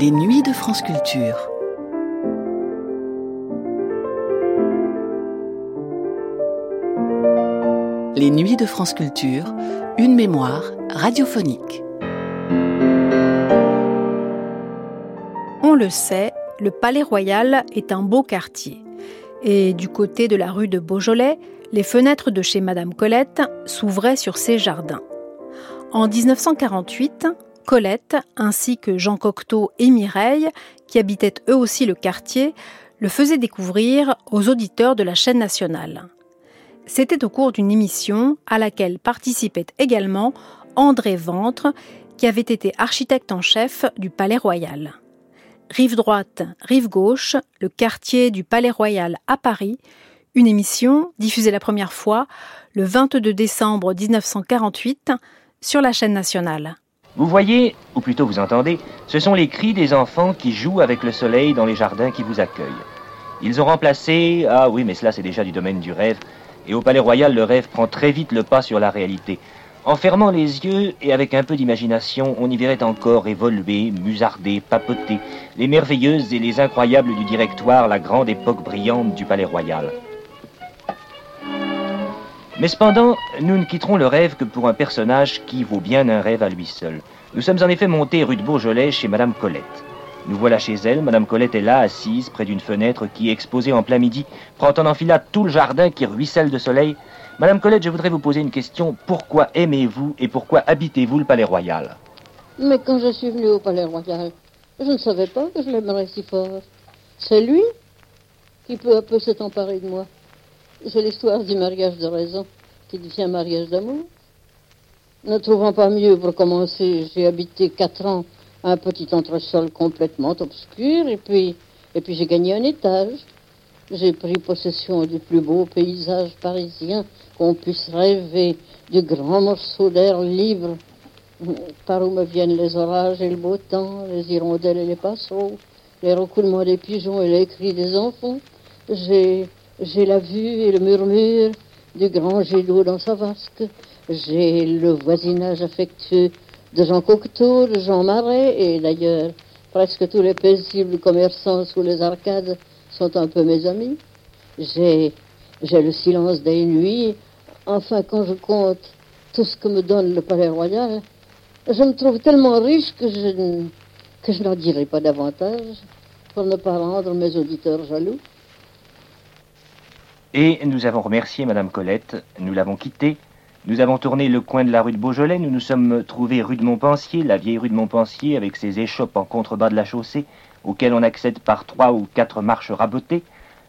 Les nuits de France Culture. Les nuits de France Culture, une mémoire radiophonique. On le sait, le Palais Royal est un beau quartier. Et du côté de la rue de Beaujolais, les fenêtres de chez Madame Colette s'ouvraient sur ses jardins. En 1948, Colette, ainsi que Jean Cocteau et Mireille, qui habitaient eux aussi le quartier, le faisaient découvrir aux auditeurs de la chaîne nationale. C'était au cours d'une émission à laquelle participait également André Ventre, qui avait été architecte en chef du Palais Royal. Rive droite, rive gauche, le quartier du Palais Royal à Paris, une émission diffusée la première fois le 22 décembre 1948 sur la chaîne nationale. Vous voyez, ou plutôt vous entendez, ce sont les cris des enfants qui jouent avec le soleil dans les jardins qui vous accueillent. Ils ont remplacé, ah oui, mais cela c'est déjà du domaine du rêve, et au Palais Royal le rêve prend très vite le pas sur la réalité. En fermant les yeux et avec un peu d'imagination, on y verrait encore évoluer, musarder, papoter, les merveilleuses et les incroyables du directoire, la grande époque brillante du Palais Royal. Mais cependant, nous ne quitterons le rêve que pour un personnage qui vaut bien un rêve à lui seul. Nous sommes en effet montés rue de Beaujolais chez Madame Colette. Nous voilà chez elle, Madame Colette est là, assise près d'une fenêtre qui, exposée en plein midi, prend en enfilade tout le jardin qui ruisselle de soleil. Madame Colette, je voudrais vous poser une question. Pourquoi aimez-vous et pourquoi habitez-vous le Palais Royal? Mais quand je suis venue au Palais Royal, je ne savais pas que je l'aimerais si fort. C'est lui qui peu à peu s'est emparé de moi. C'est l'histoire du mariage de raison qui devient mariage d'amour. Ne trouvant pas mieux pour commencer, j'ai habité quatre ans un petit entresol complètement obscur et puis, et puis j'ai gagné un étage. J'ai pris possession du plus beau paysage parisien qu'on puisse rêver, du grand morceau d'air libre, par où me viennent les orages et le beau temps, les hirondelles et les passereaux, les recoulements des pigeons et les cris des enfants. J'ai j'ai la vue et le murmure du grand jet d'eau dans sa vasque. J'ai le voisinage affectueux de Jean Cocteau, de Jean Marais, et d'ailleurs, presque tous les paisibles commerçants sous les arcades sont un peu mes amis. J'ai, le silence des nuits. Enfin, quand je compte tout ce que me donne le Palais Royal, je me trouve tellement riche que je, que je n'en dirai pas davantage pour ne pas rendre mes auditeurs jaloux. Et nous avons remercié Madame Colette, nous l'avons quittée, nous avons tourné le coin de la rue de Beaujolais, nous nous sommes trouvés rue de Montpensier, la vieille rue de Montpensier avec ses échoppes en contrebas de la chaussée, auxquelles on accède par trois ou quatre marches rabotées.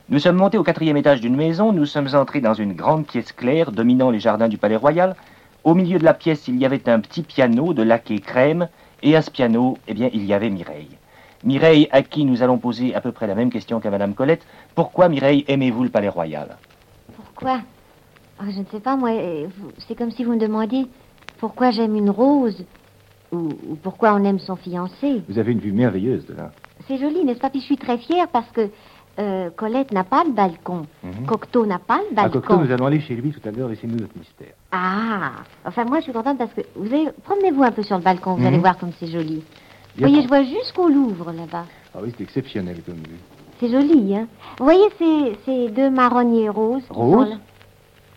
Nous sommes montés au quatrième étage d'une maison, nous sommes entrés dans une grande pièce claire dominant les jardins du Palais Royal. Au milieu de la pièce, il y avait un petit piano de laqué crème, et à ce piano, eh bien, il y avait Mireille. Mireille, à qui nous allons poser à peu près la même question qu'à Madame Colette. Pourquoi, Mireille, aimez-vous le Palais Royal? Pourquoi? Oh, Je ne sais pas, moi. C'est comme si vous me demandiez pourquoi j'aime une rose? Ou, ou, pourquoi on aime son fiancé? Vous avez une vue merveilleuse de là. C'est joli, n'est-ce pas? Puis je suis très fière parce que euh, Colette n'a pas le balcon. Mm -hmm. Cocteau n'a pas le balcon. À Cocteau, nous allons aller chez lui tout à l'heure, laissez-nous notre mystère. Ah Enfin, moi, je suis contente parce que vous avez... Promenez-vous un peu sur le balcon, vous mm -hmm. allez voir comme c'est joli. Vous voyez, je vois jusqu'au Louvre là-bas. Ah oui, c'est exceptionnel comme vue. C'est joli, hein Vous voyez ces, ces deux marronniers roses Roses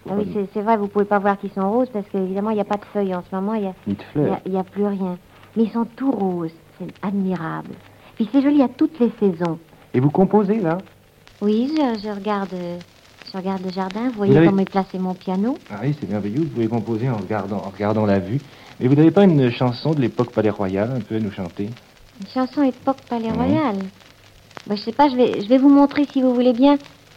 ah oui, c'est vrai, vous pouvez pas voir qu'ils sont roses parce qu'évidemment, il n'y a pas de feuilles en ce moment. Y a, Ni de fleurs. Il n'y a, a, plus rien. Mais ils sont tout roses. C'est admirable. Puis c'est joli à toutes les saisons. Et vous composez, là? Oui, je, je, regarde, je regarde le jardin. Vous voyez vous avez... comment est placé mon piano Ah oui, c'est merveilleux. Vous pouvez composer en regardant, en regardant la vue. Mais vous n'avez pas une chanson de l'époque Palais Royal un peu à nous chanter? Une chanson époque Palais mmh. Royal ben, Je sais pas, je vais, je vais vous montrer si vous voulez bien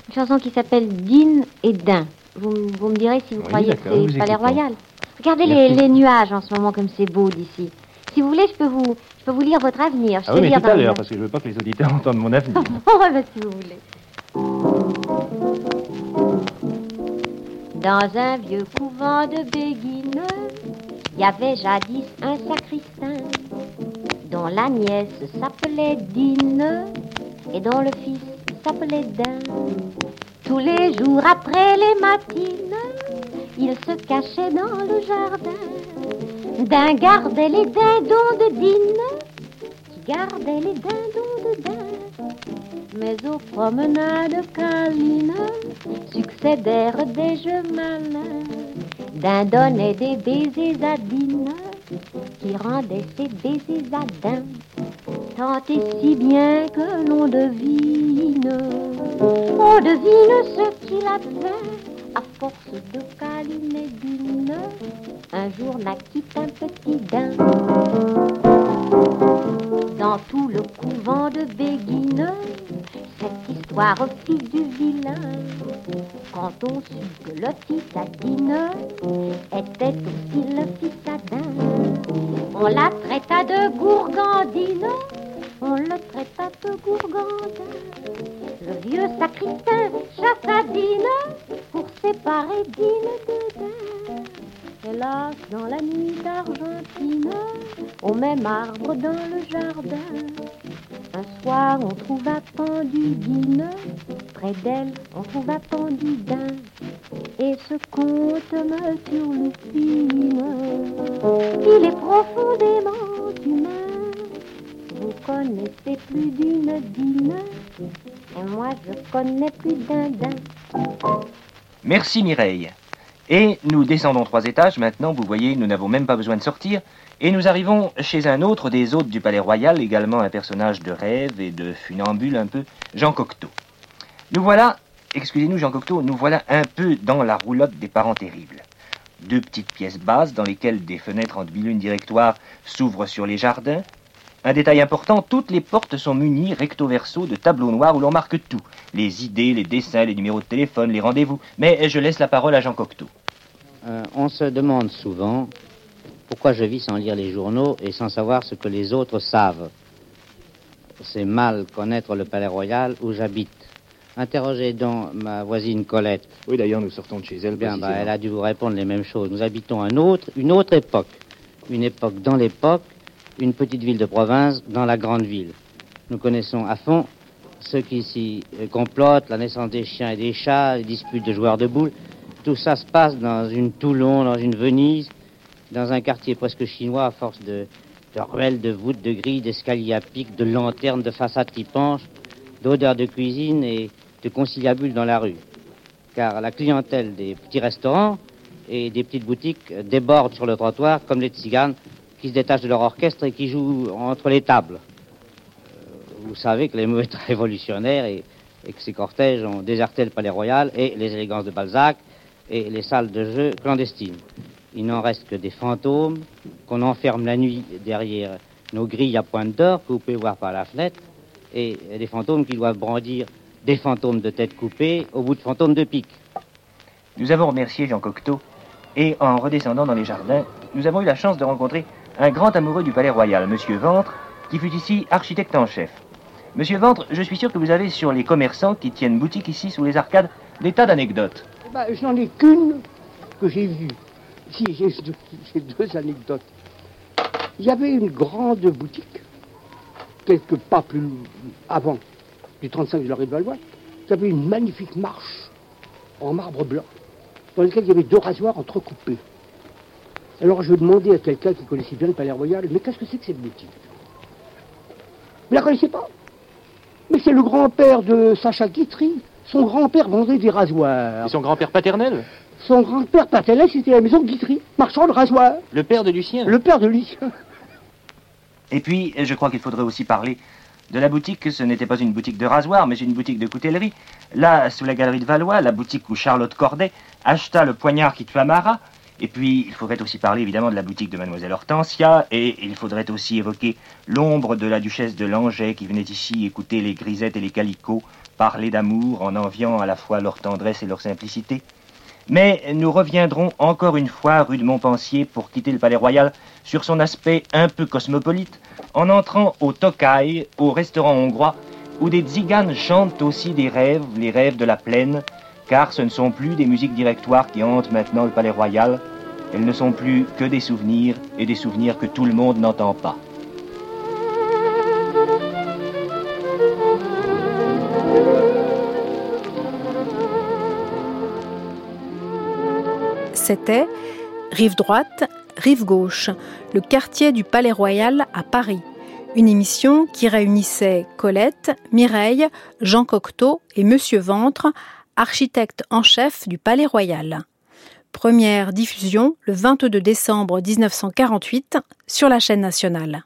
une chanson qui s'appelle Dine et Dain. Vous, vous, me direz si vous oui, croyez que c'est Palais Royal. Regardez les, les, nuages en ce moment comme c'est beau d'ici. Si vous voulez, je peux vous, je peux vous lire votre avenir. Je ah oui, mais lire tout à l'heure, parce que je veux pas que les auditeurs entendent mon avenir. oh, ben, si vous voulez. Dans un vieux couvent de Béguine, il y avait jadis un sacristain dont la nièce s'appelait Dine et dont le fils s'appelait Dain. Tous les jours après les matines, il se cachait dans le jardin. Dain gardait les dindons de Dine qui regardait les dindons de dinde. Mais aux promenades câlines succédèrent des jeux malins. D'un des baisers à dîner qui rendaient ces baisers à Tant et si bien que l'on devine, on devine ce qu'il a fait à force de câliner dîne. Un jour naquit un petit daim. Dans tout le couvent de Béguine, cette histoire fit du vilain. Quand on sut que le citadine était aussi le citadin, on la traita de gourgandine, on le traita de gourgandin. Le vieux sacristain chassa Dine pour séparer Dine de Dain. Hélas, dans la nuit d'Argentine, au même arbre dans le jardin, un soir on trouva Dine, près d'elle on trouva pendu Dain. Et ce conte me turlupine, il est profondément humain. Vous connaissez plus d'une Dine, et moi je connais plus d'un Dain. Merci Mireille. Et nous descendons trois étages. Maintenant, vous voyez, nous n'avons même pas besoin de sortir. Et nous arrivons chez un autre des hôtes du Palais Royal, également un personnage de rêve et de funambule un peu, Jean Cocteau. Nous voilà, excusez-nous Jean Cocteau, nous voilà un peu dans la roulotte des parents terribles. Deux petites pièces basses dans lesquelles des fenêtres en demi-lune directoire s'ouvrent sur les jardins. Un détail important, toutes les portes sont munies recto verso de tableaux noirs où l'on marque tout. Les idées, les dessins, les numéros de téléphone, les rendez-vous. Mais je laisse la parole à Jean Cocteau. Euh, on se demande souvent pourquoi je vis sans lire les journaux et sans savoir ce que les autres savent. C'est mal connaître le palais royal où j'habite. Interrogez donc ma voisine Colette. Oui, d'ailleurs, nous sortons de chez elle. Bien, bah, elle a dû vous répondre les mêmes choses. Nous habitons un autre, une autre époque. Une époque dans l'époque, une petite ville de province dans la grande ville. Nous connaissons à fond ceux qui s'y complotent, la naissance des chiens et des chats, les disputes de joueurs de boules. Tout ça se passe dans une Toulon, dans une Venise, dans un quartier presque chinois à force de, ruelles, de voûtes, de grilles, d'escaliers à pic, de lanternes, de façades qui penchent, d'odeurs de cuisine et de conciliabules dans la rue. Car la clientèle des petits restaurants et des petites boutiques déborde sur le trottoir comme les tziganes qui se détachent de leur orchestre et qui jouent entre les tables. Vous savez que les sont révolutionnaires et, et que ces cortèges ont déserté le palais royal et les élégances de Balzac et les salles de jeu clandestines. Il n'en reste que des fantômes qu'on enferme la nuit derrière nos grilles à pointe d'or que vous pouvez voir par la fenêtre et des fantômes qui doivent brandir des fantômes de tête coupée au bout de fantômes de pique. Nous avons remercié Jean Cocteau et en redescendant dans les jardins, nous avons eu la chance de rencontrer un grand amoureux du palais royal, Monsieur Ventre, qui fut ici architecte en chef. Monsieur Ventre, je suis sûr que vous avez sur les commerçants qui tiennent boutique ici sous les arcades des tas d'anecdotes. Bah, J'en ai qu'une que j'ai vue. Si, j'ai deux, anecdotes. Il y avait une grande boutique, quelques pas plus avant du 35 de la rue de Valois. Il y avait une magnifique marche en marbre blanc, dans laquelle il y avait deux rasoirs entrecoupés. Alors je demandais à quelqu'un qui connaissait bien le Palais Royal, mais qu'est-ce que c'est que cette boutique? Vous la connaissez pas? Mais c'est le grand-père de Sacha Guitry. Son grand-père vendait des rasoirs. Et son grand-père paternel Son grand-père paternel, c'était la maison Guitry, marchand de rasoirs. Le père de Lucien Le père de Lucien. Et puis, je crois qu'il faudrait aussi parler de la boutique. Ce n'était pas une boutique de rasoir, mais une boutique de coutellerie. Là, sous la galerie de Valois, la boutique où Charlotte Corday acheta le poignard qui tua Marat. Et puis, il faudrait aussi parler évidemment de la boutique de Mademoiselle Hortensia, et il faudrait aussi évoquer l'ombre de la duchesse de Langeais qui venait ici écouter les grisettes et les calicots parler d'amour en enviant à la fois leur tendresse et leur simplicité. Mais nous reviendrons encore une fois rue de Montpensier pour quitter le palais royal sur son aspect un peu cosmopolite, en entrant au Tokai, au restaurant hongrois, où des tziganes chantent aussi des rêves, les rêves de la plaine, car ce ne sont plus des musiques directoires qui hantent maintenant le palais royal, elles ne sont plus que des souvenirs, et des souvenirs que tout le monde n'entend pas. C'était rive droite, rive gauche, le quartier du Palais Royal à Paris. Une émission qui réunissait Colette, Mireille, Jean Cocteau et Monsieur Ventre, architecte en chef du Palais Royal. Première diffusion le 22 décembre 1948 sur la chaîne nationale.